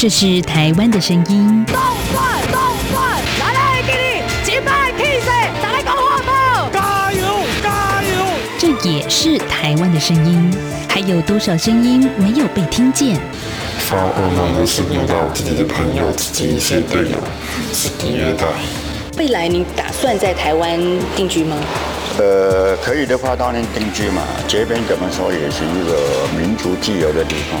这是台湾的声音。动转，动转，来来给你击败 K C，再来搞活宝！加油，加油！这也是台湾的声音。还有多少声音没有被听见？发噩梦的是梦到自己的朋友、自己一些队友是虐待。未来你打算在台湾定居吗？呃，可以的话当然定居嘛。这边怎么说也是一个民族自由的地方。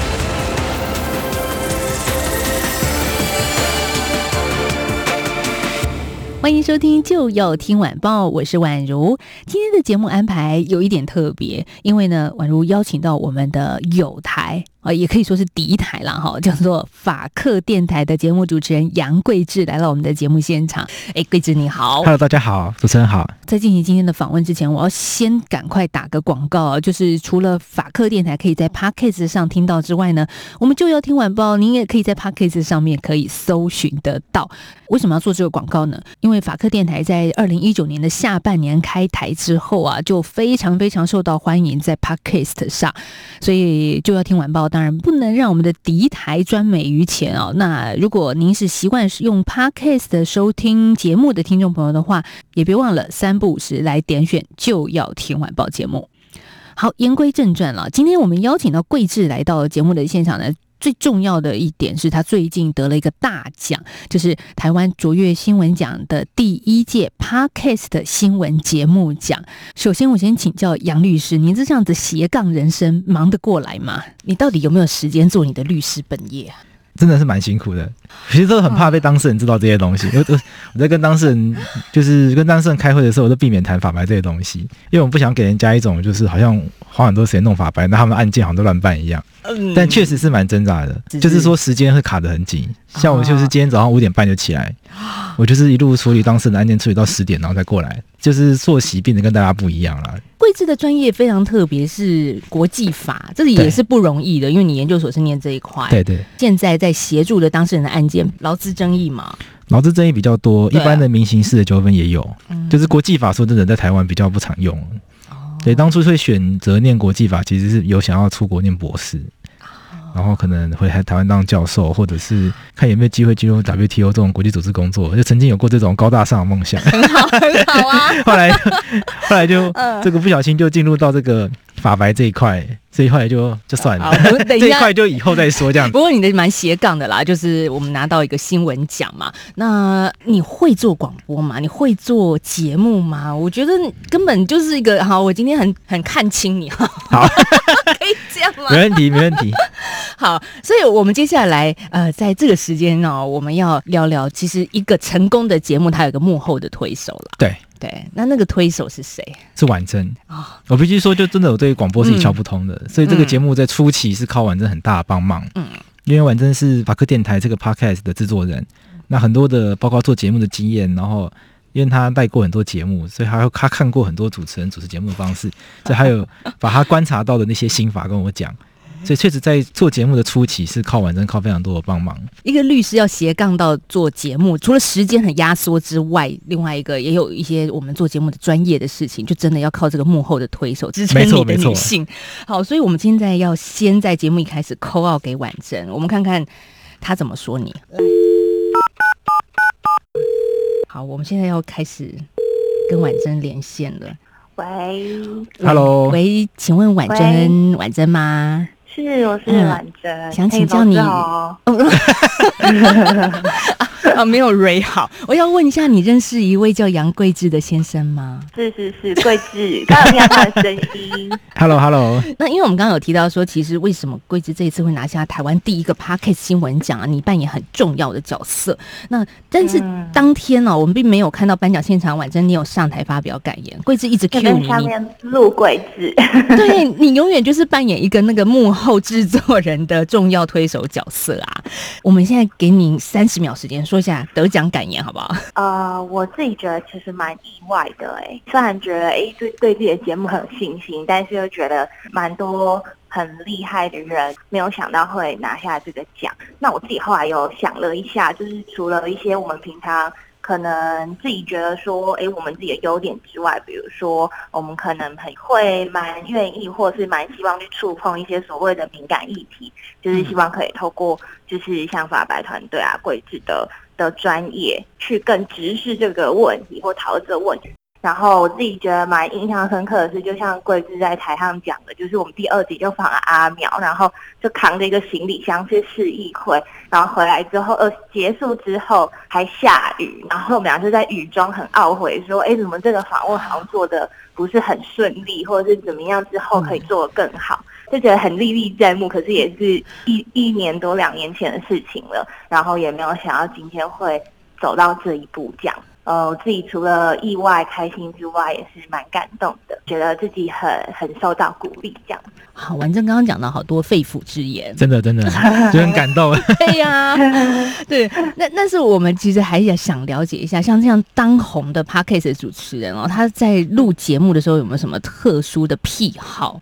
欢迎收听，就要听晚报，我是宛如。今天的节目安排有一点特别，因为呢，宛如邀请到我们的友台。啊，也可以说是第一台了哈，叫做法克电台的节目主持人杨桂志来到我们的节目现场。哎，桂智你好，Hello，大家好，主持人好。在进行今天的访问之前，我要先赶快打个广告啊，就是除了法克电台可以在 Podcast 上听到之外呢，我们就要听晚报，您也可以在 Podcast 上面可以搜寻得到。为什么要做这个广告呢？因为法克电台在二零一九年的下半年开台之后啊，就非常非常受到欢迎在 Podcast 上，所以就要听晚报。当然不能让我们的敌台专美于前哦。那如果您是习惯用 Podcast 收听节目的听众朋友的话，也别忘了三不五时来点选就要听晚报节目。好，言归正传了，今天我们邀请到桂智来到节目的现场呢。最重要的一点是他最近得了一个大奖，就是台湾卓越新闻奖的第一届 Podcast 新闻节目奖。首先，我先请教杨律师，您这样子斜杠人生忙得过来吗？你到底有没有时间做你的律师本业啊？真的是蛮辛苦的，其实都很怕被当事人知道这些东西。我我我在跟当事人，就是跟当事人开会的时候，我都避免谈法白这些东西，因为我不想给人家一种就是好像花很多时间弄法白，那他们案件好像都乱办一样。嗯，但确实是蛮挣扎的，就是说时间会卡得很紧。像我就是今天早上五点半就起来，我就是一路处理当事人的案件，处理到十点，然后再过来，就是作息变得跟大家不一样了。桂枝的专业非常特别，是国际法，这个也是不容易的，因为你研究所是念这一块。对对。现在在协助的当事人的案件，劳资争议嘛？劳资争议比较多，一般的民刑事的纠纷也有，就是国际法说真的在台湾比较不常用。对，当初会选择念国际法，其实是有想要出国念博士。然后可能回台台湾当教授，或者是看有没有机会进入 WTO 这种国际组织工作，就曾经有过这种高大上的梦想。很好，很好啊。后来，后来就这个不小心就进入到这个法白这一块，这一块就就算了。这一块就以后再说这样子。不过你的蛮斜杠的啦，就是我们拿到一个新闻奖嘛。那你会做广播吗？你会做节目吗？我觉得根本就是一个好。我今天很很看清你哈。好，可以这样吗？没问题，没问题。好，所以我们接下来呃，在这个时间呢，我们要聊聊，其实一个成功的节目，它有一个幕后的推手了。对对，那那个推手是谁？是婉珍啊！哦、我必须说，就真的我对广播是一窍不通的，嗯、所以这个节目在初期是靠婉珍很大的帮忙。嗯，因为婉珍是法克电台这个 podcast 的制作人，那很多的包括做节目的经验，然后因为他带过很多节目，所以他他看过很多主持人主持节目的方式，所以还有把他观察到的那些心法跟我讲。所以确实，在做节目的初期是靠婉珍，靠非常多的帮忙。一个律师要斜杠到做节目，除了时间很压缩之外，另外一个也有一些我们做节目的专业的事情，就真的要靠这个幕后的推手支撑你的女性。好，所以我们现在要先在节目一开始 call 给婉珍，我们看看她怎么说你。好，我们现在要开始跟婉珍连线了。喂，Hello，喂，请问婉珍，婉珍吗？是，我是婉珍，嗯，想请教你。啊，没有蕊好，我要问一下，你认识一位叫杨贵智的先生吗？是是是，贵智，刚刚听到他的声音。Hello Hello，那因为我们刚刚有提到说，其实为什么贵智这一次会拿下台湾第一个 Podcast 新闻奖啊？你扮演很重要的角色。那但是当天呢，啊，我们并没有看到颁奖现场，婉珍你有上台发表感言，贵智一直 cue 你，上面录贵智，对，你永远就是扮演一个那个幕后后制作人的重要推手角色啊。我们现在给你三十秒时间。说一下得奖感言好不好？呃，我自己觉得其实蛮意外的哎，虽然觉得哎对对自己的节目很有信心，但是又觉得蛮多很厉害的人，没有想到会拿下这个奖。那我自己后来有想了一下，就是除了一些我们平常。可能自己觉得说，哎，我们自己的优点之外，比如说，我们可能很会、蛮愿意，或是蛮希望去触碰一些所谓的敏感议题，就是希望可以透过，就是像法白团队啊、桂智的的专业，去更直视这个问题或讨论这个问题。然后我自己觉得蛮印象深刻的是，就像桂枝在台上讲的，就是我们第二集就访了阿苗，然后就扛着一个行李箱去市议会，然后回来之后，呃，结束之后还下雨，然后我们俩就在雨中很懊悔，说，哎，怎么这个访问好像做的不是很顺利，或者是怎么样之后可以做得更好，就觉得很历历在目。可是也是一一年多两年前的事情了，然后也没有想到今天会走到这一步这样。呃，我自己除了意外开心之外，也是蛮感动的，觉得自己很很受到鼓励，这样。好，婉正刚刚讲到好多肺腑之言，真的真的 就很感动。对呀、啊，对，那那是我们其实还也想了解一下，像这样当红的 Podcast 主持人哦，他在录节目的时候有没有什么特殊的癖好？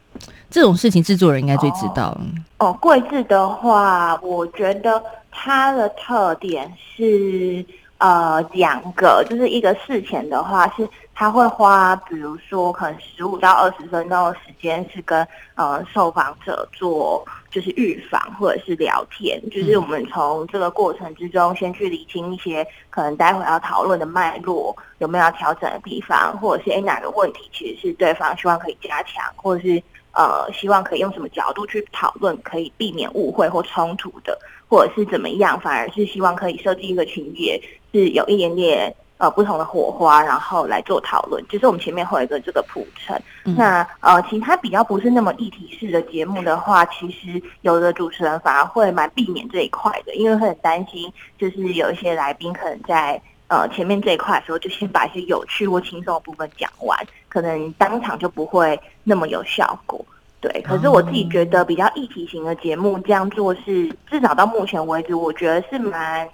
这种事情制作人应该最知道。哦，哦，桂智的话，我觉得他的特点是。呃，两个就是一个事前的话，是他会花，比如说可能十五到二十分钟的时间，是跟呃受访者做就是预防或者是聊天，就是我们从这个过程之中先去理清一些可能待会要讨论的脉络，有没有要调整的地方，或者是诶哪个问题其实是对方希望可以加强，或者是呃希望可以用什么角度去讨论，可以避免误会或冲突的。或者是怎么样，反而是希望可以设计一个情节，是有一点点呃不同的火花，然后来做讨论。就是我们前面会有一个这个铺陈。嗯、那呃，其他比较不是那么议题式的节目的话，其实有的主持人反而会蛮避免这一块的，因为会很担心，就是有一些来宾可能在呃前面这一块的时候，就先把一些有趣或轻松的部分讲完，可能当场就不会那么有效果。对，可是我自己觉得比较议题型的节目这样做是至少到目前为止，我觉得是蛮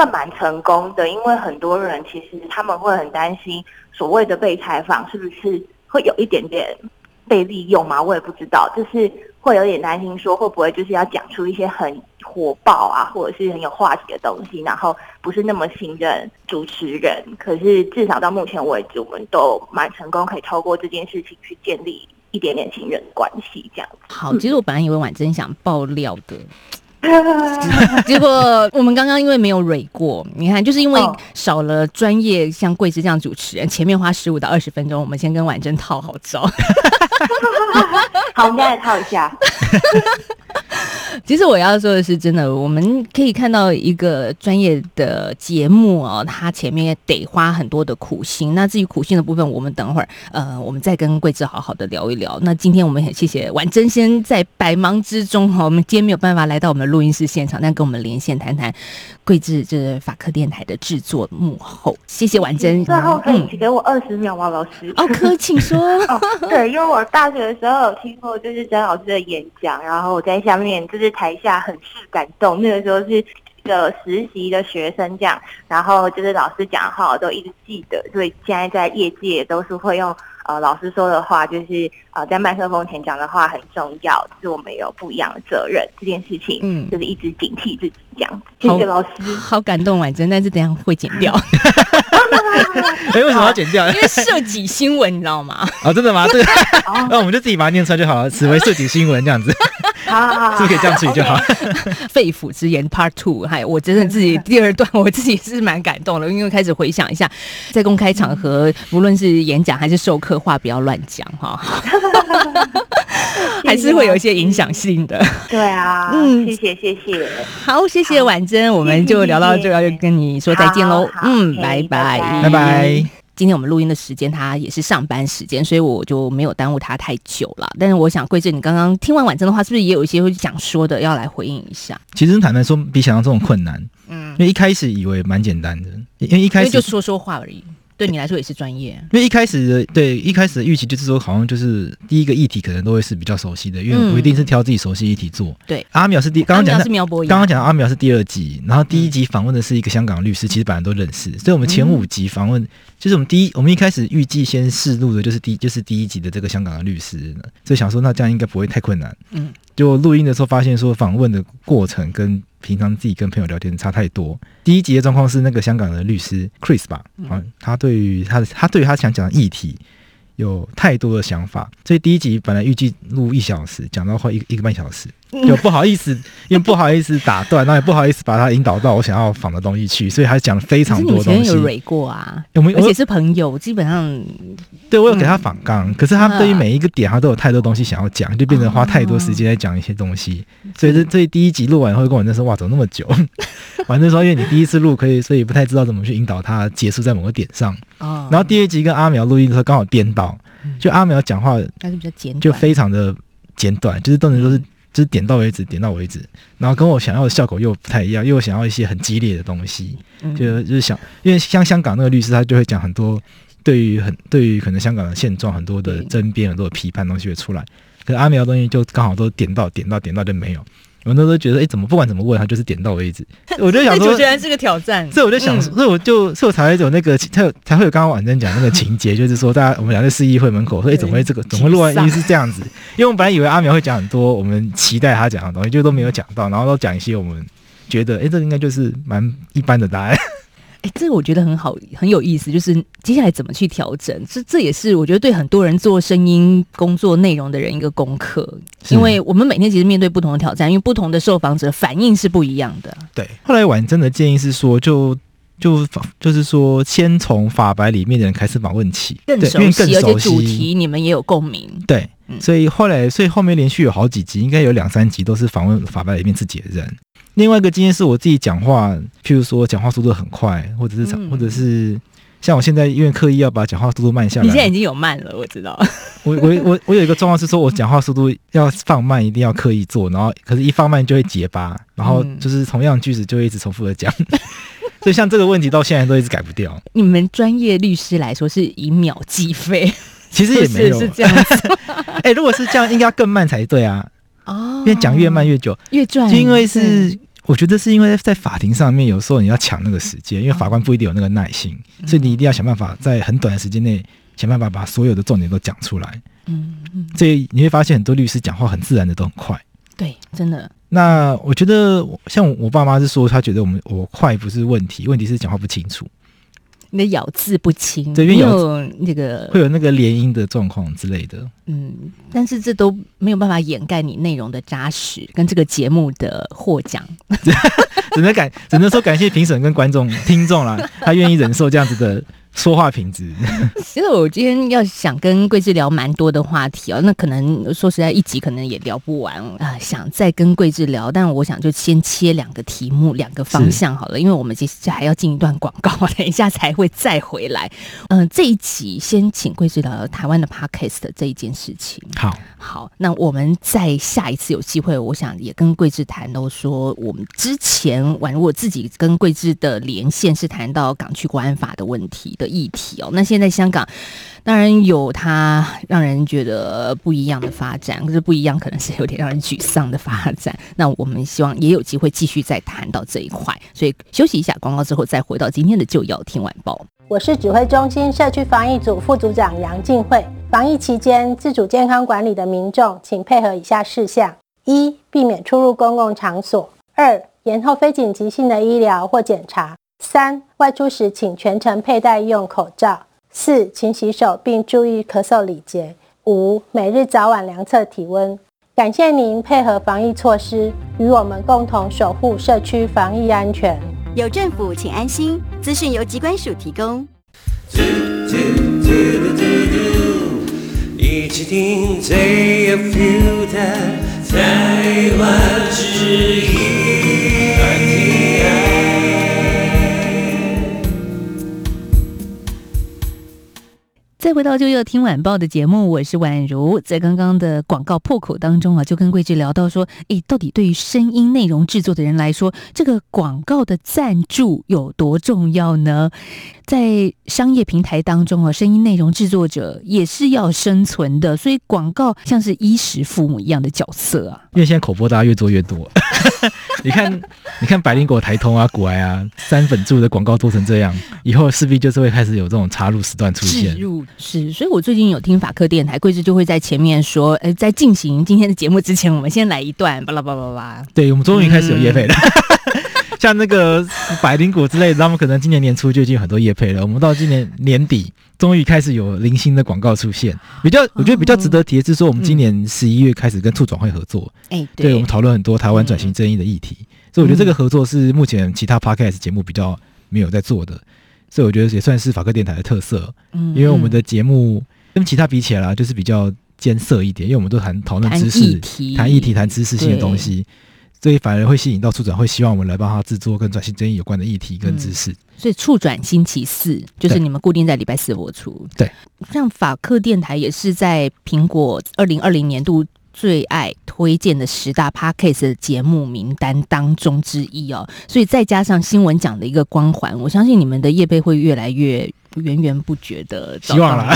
算蛮成功的，因为很多人其实他们会很担心所谓的被采访是不是会有一点点被利用嘛？我也不知道，就是会有点担心说会不会就是要讲出一些很火爆啊，或者是很有话题的东西，然后不是那么信任主持人。可是至少到目前为止，我们都蛮成功，可以透过这件事情去建立。一点点信任关系这样子。好，其实我本来以为婉珍想爆料的，结果我们刚刚因为没有蕊过，你看，就是因为少了专业像桂枝这样主持人，前面花十五到二十分钟，我们先跟婉珍套好招。好，我们再来套一下。其实我要说的是，真的，我们可以看到一个专业的节目哦，它前面也得花很多的苦心。那至于苦心的部分，我们等会儿呃，我们再跟桂枝好好的聊一聊。那今天我们很谢谢婉珍先在百忙之中哈，我们今天没有办法来到我们的录音室现场，但跟我们连线谈谈桂枝这是法科电台的制作幕后。谢谢婉珍。最后可以请给我二十秒吗，老师？哦，可以，请说。哦，对，因为我大学的时候有听过就是曾老师的演讲，然后我在下面就是。台下很是感动，那个时候是一个实习的学生这样，然后就是老师讲的话我都一直记得，所以现在在业界都是会用呃老师说的话，就是呃在麦克风前讲的话很重要，就是我们有不一样的责任这件事情，嗯，就是一直警惕自己这样。谢谢老师，好感动婉珍，但是等下会剪掉。哎，为什么要剪掉？因为涉及新闻，你知道吗？啊、哦，真的吗？对，那我们就自己把它念出来就好了，此为涉及新闻这样子。好，是不是可以这样处理就好。肺腑之言 Part Two，还有我真的自己第二段，我自己是蛮感动的，因为开始回想一下，在公开场合，无论是演讲还是授课，话不要乱讲哈，还是会有一些影响性的。对啊，嗯，谢谢谢谢，好，谢谢婉珍，我们就聊到这，要跟你说再见喽，嗯，拜拜，拜拜。今天我们录音的时间，他也是上班时间，所以我就没有耽误他太久了。但是我想，桂正，你刚刚听完婉珍的话，是不是也有一些会想说的，要来回应一下？其实坦白说，比想象中更困难。嗯，因为一开始以为蛮简单的，因为一开始就说说话而已。对你来说也是专业。因为一开始的对一开始的预期就是说，好像就是第一个议题可能都会是比较熟悉的，因为我一定是挑自己熟悉议题做。嗯、对，阿苗是第刚刚讲的是苗博雅，刚刚讲的阿苗是第二集，然后第一集访问的是一个香港律师，其实本来都认识，所以我们前五集访问、嗯、就是我们第一，我们一开始预计先试录的就是第就是第一集的这个香港的律师，所以想说那这样应该不会太困难。嗯，就录音的时候发现说访问的过程跟平常自己跟朋友聊天差太多。第一集的状况是那个香港的律师 Chris 吧，啊，他对于他的他对于他想讲的议题有太多的想法，所以第一集本来预计录一小时，讲到快一一个半小时。就不好意思，因为不好意思打断，那也不好意思把他引导到我想要仿的东西去，所以他讲了非常多东西。有蕊过啊？我们而且是朋友，基本上对我有给他仿纲，可是他对于每一个点他都有太多东西想要讲，就变成花太多时间在讲一些东西。所以这这第一集录完以后，跟我那时候哇，怎么那么久？反正说因为你第一次录，可以所以不太知道怎么去引导他结束在某个点上。然后第二集跟阿苗录音的时候刚好颠倒，就阿苗讲话还是比较简，就非常的简短，就是都能都是。就是点到为止，点到为止，然后跟我想要的效果又不太一样，因为我想要一些很激烈的东西，就就是想，因为像香港那个律师，他就会讲很多对于很对于可能香港的现状很多的争辩，很多的批判东西会出来，可是阿苗的东西就刚好都点到点到点到就没有。我那时候觉得，哎、欸，怎么不管怎么问，他就是点到为止。我就想说，主持人是个挑战。所以我就想，嗯、所以我就，所以我才会有那个，才有才会有刚刚婉珍讲那个情节，就是说，大家我们俩在市议会门口说，哎、欸，怎么会这个，怎么会录完音是这样子？因为我们本来以为阿苗会讲很多我们期待他讲的东西，就都没有讲到，然后都讲一些我们觉得，哎、欸，这个、应该就是蛮一般的答案。哎，这个我觉得很好，很有意思。就是接下来怎么去调整，这这也是我觉得对很多人做声音工作内容的人一个功课。因为我们每天其实面对不同的挑战，因为不同的受访者反应是不一样的。对。后来婉珍的建议是说，就就就是说，先从法白里面的人开始访问起，更熟悉，而且主题你们也有共鸣。对，所以后来，所以后面连续有好几集，应该有两三集都是访问法白里面自己的人。另外一个经验是我自己讲话，譬如说讲话速度很快，或者是、嗯、或者是像我现在因为刻意要把讲话速度慢下来。你现在已经有慢了，我知道。我我我我有一个状况是说，我讲话速度要放慢，一定要刻意做，然后可是一放慢就会结巴，然后就是同样句子就会一直重复的讲。所以像这个问题到现在都一直改不掉。你们专业律师来说是以秒计费，其实也没有 是，是这样子。哎、欸，如果是这样，应该更慢才对啊。哦，因为讲越慢越久，越赚。就因为是，我觉得是因为在法庭上面，有时候你要抢那个时间，因为法官不一定有那个耐心，哦、所以你一定要想办法在很短的时间内想办法把所有的重点都讲出来。嗯嗯。所以你会发现很多律师讲话很自然的都很快。对，真的。那我觉得像我爸妈是说，他觉得我们我快不是问题，问题是讲话不清楚。你的咬字不清，对，因为有那个会有那个连音的状况之类的。嗯，但是这都没有办法掩盖你内容的扎实跟这个节目的获奖。只能感只能说感谢评审跟观众听众啦，他愿意忍受这样子的。说话品质，其实我今天要想跟桂枝聊蛮多的话题哦，那可能说实在一集可能也聊不完啊，想再跟桂枝聊，但我想就先切两个题目，两个方向好了，因为我们接下来还要进一段广告，等一下才会再回来。嗯、呃，这一集先请桂枝聊聊台湾的 Podcast 这一件事情。好，好，那我们在下一次有机会，我想也跟桂枝谈到说，我们之前宛如我自己跟桂枝的连线是谈到港区国安法的问题的议题哦，那现在香港当然有它让人觉得不一样的发展，可是不一样可能是有点让人沮丧的发展。那我们希望也有机会继续再谈到这一块，所以休息一下广告之后再回到今天的就要听晚报。我是指挥中心社区防疫组副组长杨静慧。防疫期间自主健康管理的民众，请配合以下事项：一、避免出入公共场所；二、延后非紧急性的医疗或检查。三、外出时请全程佩戴医用口罩。四、勤洗手并注意咳嗽礼节。五、每日早晚量测体温。感谢您配合防疫措施，与我们共同守护社区防疫安全。有政府，请安心。资讯由机关署提供。一起听最有 feel 的台湾之音。再回到就要听晚报的节目，我是宛如。在刚刚的广告破口当中啊，就跟桂枝聊到说，诶，到底对于声音内容制作的人来说，这个广告的赞助有多重要呢？在商业平台当中啊，声音内容制作者也是要生存的，所以广告像是衣食父母一样的角色啊。因为现在口播大家越做越多，你看，你看百灵果、台通啊、古癌啊、三粉柱的广告做成这样，以后势必就是会开始有这种插入时段出现。入是，所以我最近有听法科电台，桂枝就会在前面说，呃，在进行今天的节目之前，我们先来一段，巴拉巴拉巴拉。对，我们终于开始有业费了。嗯像那个百灵果之类的，他们可能今年年初就已经有很多业配了。我们到今年年底，终于开始有零星的广告出现。比较，我觉得比较值得提的是说，我们今年十一月开始跟兔转会合作。哎、嗯，对，我们讨论很多台湾转型正义的议题。嗯、所以我觉得这个合作是目前其他 podcast 节目比较没有在做的。所以我觉得也算是法客电台的特色。嗯，因为我们的节目跟其他比起来，就是比较艰涩一点，因为我们都谈讨论知识、谈议题、谈知识性的东西。所以反而会吸引到促转，会希望我们来帮他制作跟转型正义有关的议题跟知识。嗯、所以促转星期四就是你们固定在礼拜四播出。对，像法克电台也是在苹果二零二零年度最爱推荐的十大 Podcast 的节目名单当中之一哦。所以再加上新闻奖的一个光环，我相信你们的业配会越来越。源源不绝的希望了，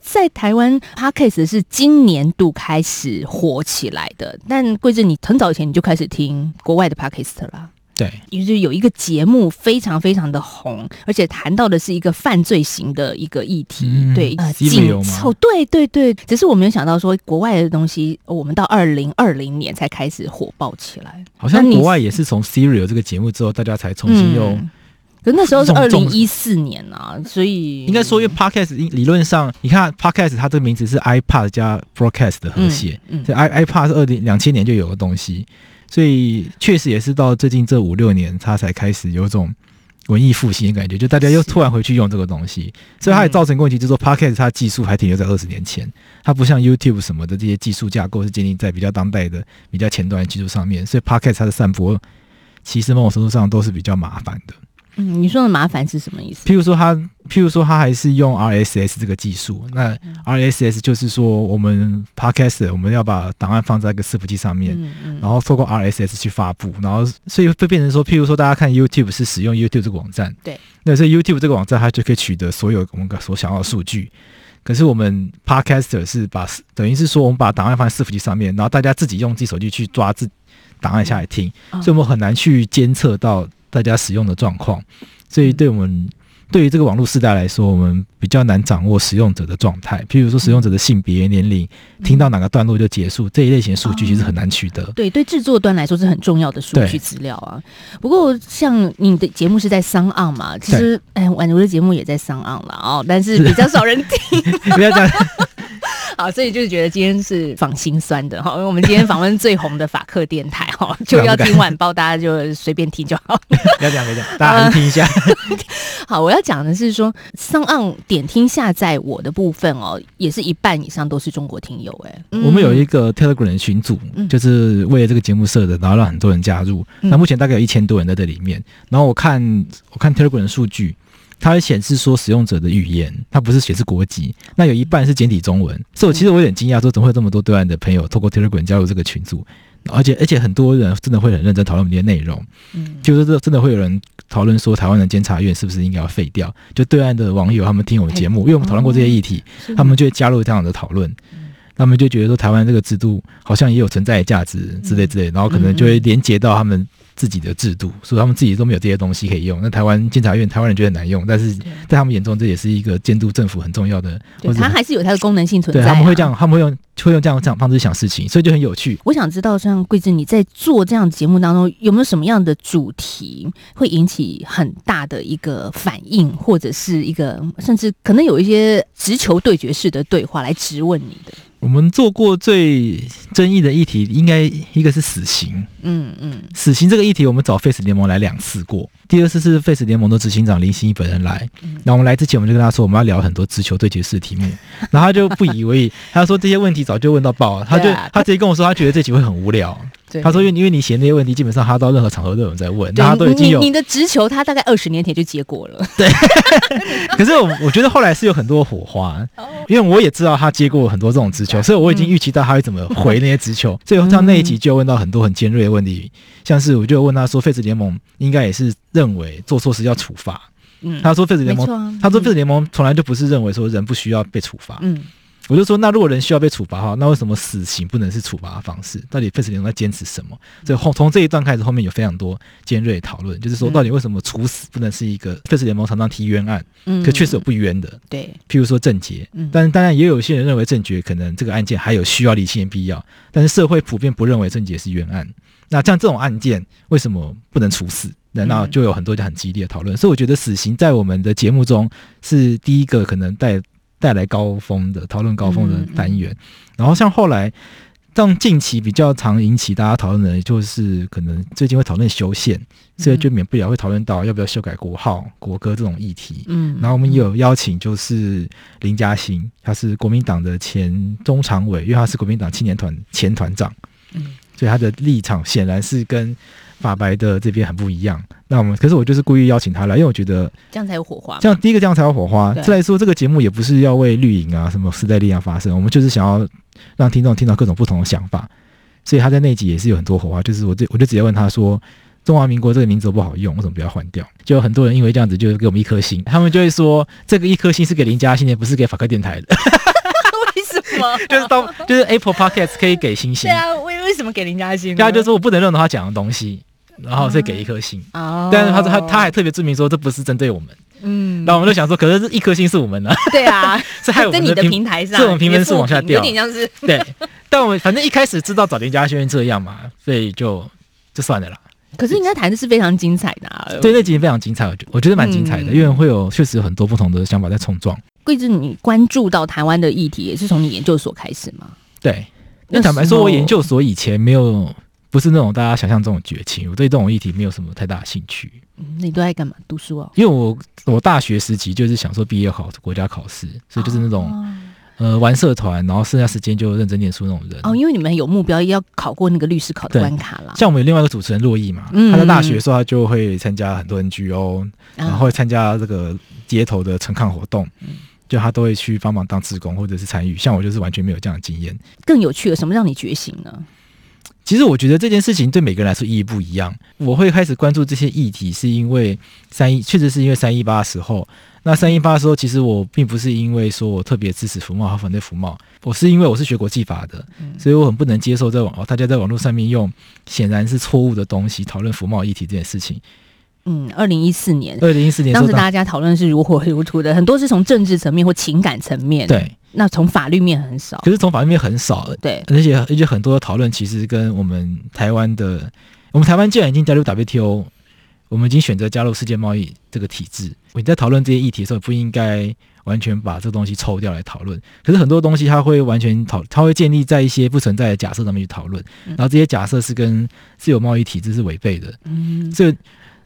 在台湾 Podcast 是今年度开始火起来的，但桂枝你很早以前你就开始听国外的 Podcast 了，对，就是有一个节目非常非常的红，而且谈到的是一个犯罪型的一个议题，嗯、对，紧凑，对对对，只是我没有想到说国外的东西，我们到二零二零年才开始火爆起来，好像国外也是从 Serial 这个节目之后，大家才重新用、嗯。可那时候是二零一四年啊，所以应该说，因为 podcast 理论上，你看 podcast 它这个名字是 iPad 加 broadcast 的和谐，嗯，这、嗯、i iPad 是二零两千年就有的东西，所以确实也是到最近这五六年，它才开始有种文艺复兴的感觉，就大家又突然回去用这个东西，所以它也造成问题，就是说 podcast 它技术还停留在二十年前，它不像 YouTube 什么的这些技术架构是建立在比较当代的、比较前端的技术上面，所以 podcast 它的散播其实某种程度上都是比较麻烦的。嗯，你说的麻烦是什么意思？譬如说他，譬如说他还是用 RSS 这个技术。那 RSS 就是说，我们 Podcast 我们要把档案放在一个伺服器上面，嗯嗯、然后透过 RSS 去发布，然后所以会变成说，譬如说大家看 YouTube 是使用 YouTube 这个网站，对，那所以 YouTube 这个网站它就可以取得所有我们所想要的数据。可是我们 Podcaster 是把等于是说，我们把档案放在伺服器上面，然后大家自己用自己手机去抓自档案下来听，嗯、所以我们很难去监测到。大家使用的状况，所以对我们对于这个网络时代来说，我们比较难掌握使用者的状态。譬如说，使用者的性别、年龄，听到哪个段落就结束，这一类型的数据其实很难取得。对，对，制作端来说是很重要的数据资料啊。不过，像你的节目是在 SoundOn 嘛，其实哎，宛如的节目也在 SoundOn 了哦，但是 比较少人听。不要这样。好，所以就是觉得今天是访心酸的哈，因为我们今天访问最红的法克电台哈，就要听晚报，大家就随便听就好。不 要讲，不要讲，大家还是听一下。好，我要讲的是说，SoundOn 点听下载我的部分哦，也是一半以上都是中国听友哎。我们有一个 Telegram 的群组，就是为了这个节目设的，然后让很多人加入。那目前大概有一千多人在这里面。然后我看，我看 Telegram 的数据。它会显示说使用者的语言，它不是显示国籍。那有一半是简体中文，所以我其实我有点惊讶，说怎么会有这么多对岸的朋友透过 Telegram 加入这个群组，而且而且很多人真的会很认真讨论我们这些内容。嗯，就是这真的会有人讨论说台湾的监察院是不是应该要废掉？就对岸的网友他们听我们节目，因为我们讨论过这些议题，他们就会加入这样的讨论。他们就觉得说台湾这个制度好像也有存在的价值之类之类，然后可能就会连接到他们。自己的制度，所以他们自己都没有这些东西可以用。那台湾监察院，台湾人觉得很难用，但是在他们眼中，这也是一个监督政府很重要的。对，它还是有它的功能性存在啊。对，他们会这样，他们会用会用这样这样方式想事情，所以就很有趣。我想知道，像桂枝你在做这样节目当中，有没有什么样的主题会引起很大的一个反应，或者是一个甚至可能有一些直球对决式的对话来质问你的？我们做过最争议的议题，应该一个是死刑。嗯嗯，死刑这个议题，我们找 Face 联盟来两次过。第二次是 Face 联盟的执行长林心怡本人来。那我们来之前，我们就跟他说，我们要聊很多直球对决式的题目。然后他就不以为意，他说这些问题早就问到爆了。他就他直接跟我说，他觉得这集会很无聊。对，他说因为因为你写那些问题，基本上他到任何场合都有人在问，他都已经有你你的直球，他大概二十年前就结果了。对，可是我我觉得后来是有很多火花，因为我也知道他接过很多这种直球，所以我已经预期到他会怎么回那些直球。所以像那一集就问到很多很尖锐的问题，像是我就问他说，废止联盟应该也是认为做错事要处罚。嗯，他说废止联盟，啊、他说废止联盟从来就不是认为说人不需要被处罚。嗯，我就说那如果人需要被处罚的话，那为什么死刑不能是处罚的方式？到底废止联盟在坚持什么？所以后从这一段开始，后面有非常多尖锐讨论，就是说到底为什么处死不能是一个费斯联盟常常提冤案？嗯，可确实有不冤的。对，譬如说郑捷，嗯，但当然也有些人认为郑捷可能这个案件还有需要理清的必要，但是社会普遍不认为郑捷是冤案。那像这种案件为什么不能处死？难道就有很多就很激烈的讨论，所以我觉得死刑在我们的节目中是第一个可能带带来高峰的讨论高峰的单元。然后像后来，像近期比较常引起大家讨论的，就是可能最近会讨论修宪，所以就免不了会讨论到要不要修改国号、国歌这种议题。嗯，然后我们也有邀请就是林嘉欣，他是国民党的前中常委，因为他是国民党青年团前团长。嗯，所以他的立场显然是跟。法白的这边很不一样，那我们可是我就是故意邀请他来，因为我觉得这样才有火花。这样第一个这样才有火花。再来说这个节目也不是要为绿营啊什么时代力量发声，我们就是想要让听众听到各种不同的想法。所以他在那集也是有很多火花，就是我这我就直接问他说：“中华民国这个名字不好用，为什么不要换掉？”就很多人因为这样子就给我们一颗星，他们就会说这个一颗星是给林嘉欣的，不是给法克电台的。就是当就是 Apple Podcast 可以给星星。对啊，为为什么给林嘉欣？大家就说我不能认同他讲的东西。然后再给一颗星，哦、但是他说他他还特别注明说这不是针对我们，嗯，然后我们就想说，可是这一颗星是我们呢、啊，对啊，是害我们的，在你的平台上，是我们评分是往下掉，有点像是对，但我们反正一开始知道找林嘉欣这样嘛，所以就就算了啦。可是应该谈的是非常精彩的、啊，对，那集非常精彩，我觉我觉得蛮精彩的，嗯、因为会有确实有很多不同的想法在冲撞。桂枝，你关注到台湾的议题也是从你研究所开始吗？对，那坦白说，我研究所以前没有。不是那种大家想象中的绝情，我对这种议题没有什么太大的兴趣。嗯，你都在干嘛？读书哦。因为我我大学时期就是想说毕业考国家考试，所以就是那种、哦、呃玩社团，然后剩下时间就认真念书那种人。哦，因为你们有目标要考过那个律师考的关卡啦。像我们有另外一个主持人洛毅嘛，嗯、他在大学的时候他就会参加很多 NGO，、嗯、然后会参加这个街头的陈抗活动，嗯、就他都会去帮忙当志工或者是参与。像我就是完全没有这样的经验。更有趣的，什么让你觉醒呢？其实我觉得这件事情对每个人来说意义不一样。我会开始关注这些议题，是因为三一，确实是因为三一八的时候。那三一八的时候，其实我并不是因为说我特别支持服贸和反对服贸，我是因为我是学国际法的，所以我很不能接受在网大家在网络上面用显然是错误的东西讨论服贸议题这件事情。嗯，二零一四年，二零一四年当时大家讨论是如火如荼的，很多是从政治层面或情感层面。对。那从法律面很少，可是从法律面很少，对，而且而且很多的讨论其实跟我们台湾的，我们台湾既然已经加入 WTO，我们已经选择加入世界贸易这个体制，你在讨论这些议题的时候，不应该完全把这东西抽掉来讨论。可是很多东西它会完全讨，它会建立在一些不存在的假设上面去讨论，然后这些假设是跟自由贸易体制是违背的。嗯，这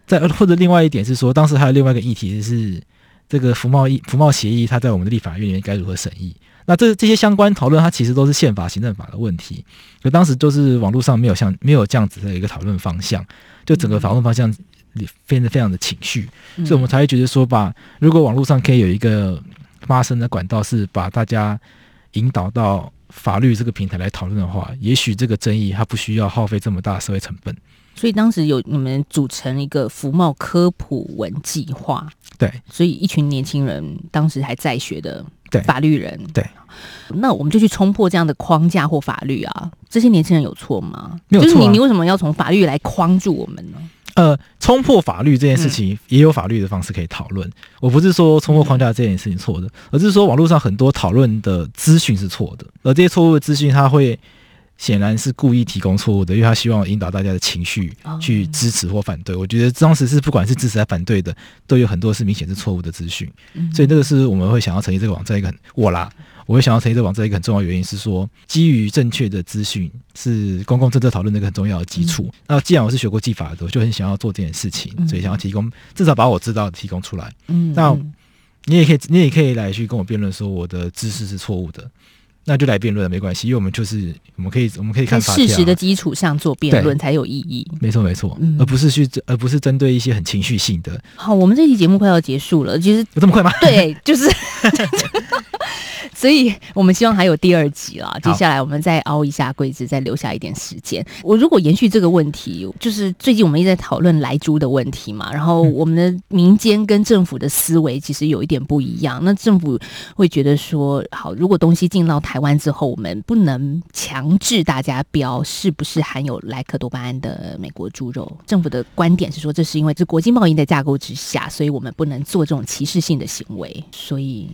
在或者另外一点是说，当时还有另外一个议题是。这个服贸议服贸协议，它在我们的立法院里面该如何审议？那这这些相关讨论，它其实都是宪法、行政法的问题。可当时就是网络上没有像没有这样子的一个讨论方向，就整个讨论方向变得非常的情绪，所以我们才会觉得说，把如果网络上可以有一个发声的管道，是把大家引导到法律这个平台来讨论的话，也许这个争议它不需要耗费这么大的社会成本。所以当时有你们组成一个福茂科普文计划，对，所以一群年轻人当时还在学的法律人，对，对，那我们就去冲破这样的框架或法律啊，这些年轻人有错吗？没有错啊，就是你，你为什么要从法律来框住我们呢？呃，冲破法律这件事情也有法律的方式可以讨论。嗯、我不是说冲破框架这件事情错的，嗯、而是说网络上很多讨论的资讯是错的，而这些错误的资讯它会。显然是故意提供错误的，因为他希望引导大家的情绪去支持或反对。我觉得当时是不管是支持还是反对的，都有很多是明显是错误的资讯。所以这个是我们会想要成立这个网站一个很我啦，我会想要成立这个网站一个很重要的原因是说，基于正确的资讯是公共政策讨论的一个很重要的基础。那既然我是学过技法的，我就很想要做这件事情，所以想要提供至少把我知道的提供出来。嗯那你也可以，你也可以来去跟我辩论说我的知识是错误的。那就来辩论了，没关系，因为我们就是我们可以我们可以看在事实的基础上做辩论才有意义。没错没错，嗯而不是去而不是针对一些很情绪性的。好，我们这期节目快要结束了，其实有这么快吗？对，就是。所以我们希望还有第二集啦。接下来我们再凹一下柜子，再留下一点时间。我如果延续这个问题，就是最近我们一直在讨论莱猪的问题嘛，然后我们的民间跟政府的思维其实有一点不一样。那政府会觉得说，好，如果东西进到台湾之后，我们不能强制大家标是不是含有莱克多巴胺的美国猪肉。政府的观点是说，这是因为这国际贸易的架构之下，所以我们不能做这种歧视性的行为。所以。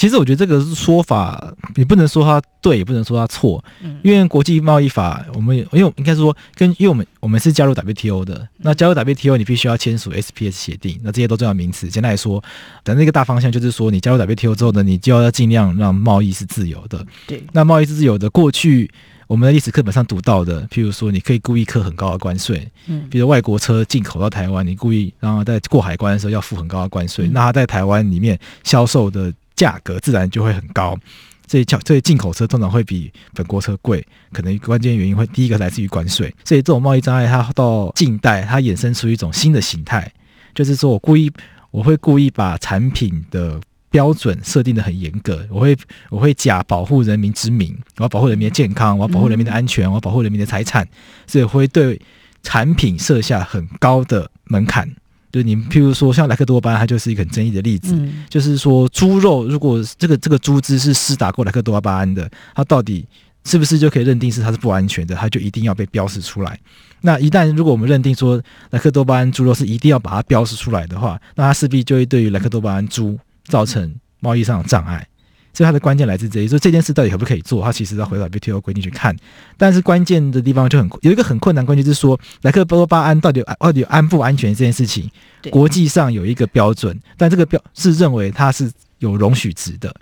其实我觉得这个说法，你不能说它对，也不能说它错，因为国际贸易法，我们因为应该说跟，因为我们我们是加入 WTO 的，那加入 WTO 你必须要签署 SPS 协定，那这些都重要名词。简单来说，但那个大方向就是说，你加入 WTO 之后呢，你就要尽量让贸易是自由的。对，那贸易是自由的，过去我们的历史课本上读到的，譬如说，你可以故意课很高的关税，嗯，比如外国车进口到台湾，你故意让它在过海关的时候要付很高的关税，那它在台湾里面销售的。价格自然就会很高，这些这些进口车通常会比本国车贵，可能关键原因会第一个来自于关税。所以这种贸易障碍，它到近代它衍生出一种新的形态，就是说我故意我会故意把产品的标准设定的很严格，我会我会假保护人民之名，我要保护人民的健康，我要保护人民的安全，我要保护人民的财产，所以会对产品设下很高的门槛。就你譬如说，像莱克多巴胺，它就是一个很争议的例子。嗯、就是说，猪肉如果这个这个猪只是施打过莱克多巴胺的，它到底是不是就可以认定是它是不安全的？它就一定要被标示出来。那一旦如果我们认定说莱克多巴胺猪肉是一定要把它标示出来的话，那它势必就会对于莱克多巴胺猪造成贸易上的障碍。所以它的关键来自这里，说这件事到底可不可以做？它其实要回到 WTO 规定去看，但是关键的地方就很有一个很困难关键，就是说莱克多巴胺到底到底有安不安全这件事情，国际上有一个标准，但这个标是认为它是有容许值的，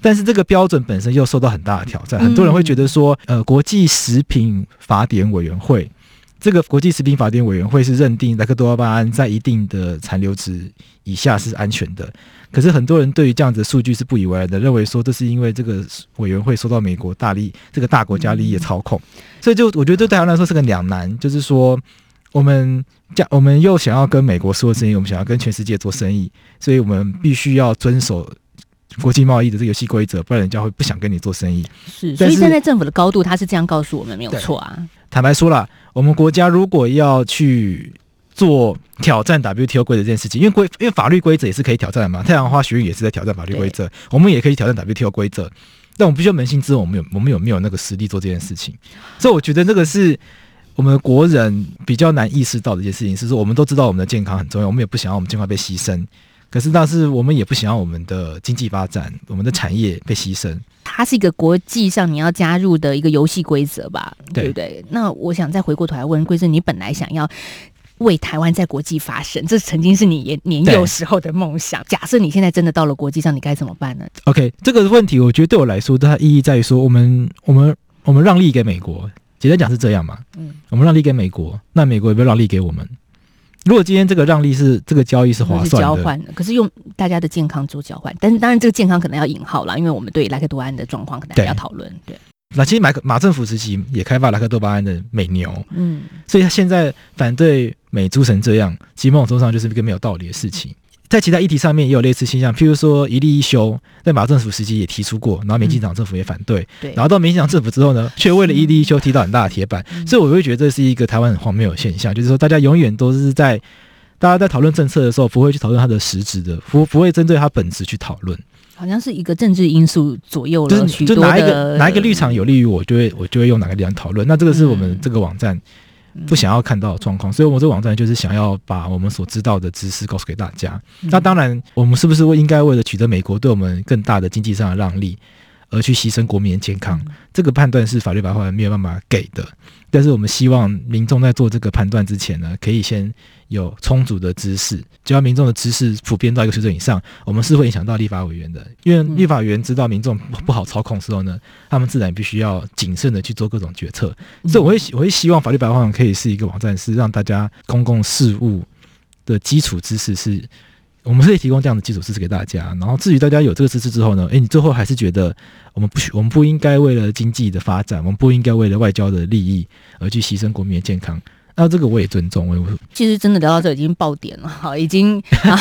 但是这个标准本身又受到很大的挑战，很多人会觉得说，呃，国际食品法典委员会。这个国际食品法典委员会是认定莱克多巴胺在一定的残留值以下是安全的，可是很多人对于这样子的数据是不以为然的，认为说这是因为这个委员会受到美国大力这个大国家利益的操控，所以就我觉得对台湾来说是个两难，就是说我们这我们又想要跟美国做生意，我们想要跟全世界做生意，所以我们必须要遵守国际贸易的这个游戏规则，不然人家会不想跟你做生意。是，所以站在政府的高度他是这样告诉我们，没有错啊。坦白说了，我们国家如果要去做挑战 WTO 规则这件事情，因为规因为法律规则也是可以挑战的嘛。太阳花学运也是在挑战法律规则，我们也可以挑战 WTO 规则。但我们必须要扪心自问，我们有我们有没有那个实力做这件事情？所以我觉得那个是我们国人比较难意识到的一件事情，是说我们都知道我们的健康很重要，我们也不想要我们健康被牺牲。可是，但是我们也不想要我们的经济发展、我们的产业被牺牲。它是一个国际上你要加入的一个游戏规则吧，对不对？那我想再回过头来问贵正，你本来想要为台湾在国际发声，这曾经是你年幼时候的梦想。假设你现在真的到了国际上，你该怎么办呢？OK，这个问题我觉得对我来说，它意义在于说，我们、我们、我们让利给美国。简单讲是这样嘛？嗯，我们让利给美国，那美国有没有让利给我们？如果今天这个让利是这个交易是划算的，交换，可是用大家的健康做交换，但是当然这个健康可能要引号啦，因为我们对莱克多巴胺的状况可能还要讨论。对，那其实马马政府时期也开发莱克多巴胺的美牛，嗯，所以他现在反对美猪成这样，其实某种程度上就是一个没有道理的事情。在其他议题上面也有类似现象，譬如说一例一休，在马政府时期也提出过，然后民进党政府也反对，对，然后到民进党政府之后呢，却为了一例一休踢到很大的铁板，所以我会觉得这是一个台湾很荒谬的现象，就是说大家永远都是在。大家在讨论政策的时候，不会去讨论它的实质的，不不会针对它本质去讨论。好像是一个政治因素左右了许多的，就哪一个哪一个立场有利于我，就会我就会用哪个立场讨论。那这个是我们这个网站不想要看到的状况，所以我们这个网站就是想要把我们所知道的知识告诉给大家。那当然，我们是不是应该为了取得美国对我们更大的经济上的让利，而去牺牲国民的健康？这个判断是法律白话文没有办法给的。但是我们希望民众在做这个判断之前呢，可以先有充足的知识。只要民众的知识普遍到一个水准以上，我们是会影响到立法委员的。因为立法委员知道民众不好操控的时候呢，他们自然必须要谨慎的去做各种决策。所以我会我会希望法律白话文可以是一个网站，是让大家公共事务的基础知识是我们可以提供这样的基础知识给大家。然后至于大家有这个知识之后呢，诶，你最后还是觉得我们不需，我们不应该为了经济的发展，我们不应该为了外交的利益而去牺牲国民的健康。那这个我也尊重，我其实真的聊到这已经爆点了 哈，已经、啊、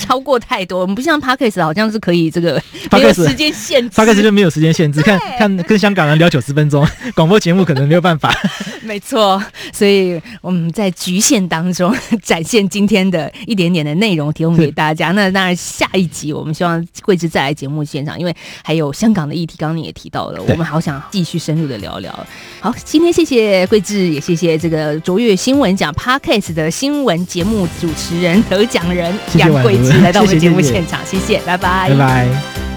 超过太多。我们不像 Podcast 好像是可以这个 没有时间限制，Podcast 就没有时间限制。看看跟香港人聊九十分钟，广播节目可能没有办法。没错，所以我们在局限当中展现今天的一点点的内容，提供给大家。那当然，下一集我们希望桂枝再来节目现场，因为还有香港的议题，刚刚你也提到了，我们好想继续深入的聊聊。好，今天谢谢桂枝，也谢谢这个卓越新闻奖 Podcast 的新闻节目主持人得奖人杨桂枝来到我们节目现场，谢谢，谢谢，拜拜，拜拜。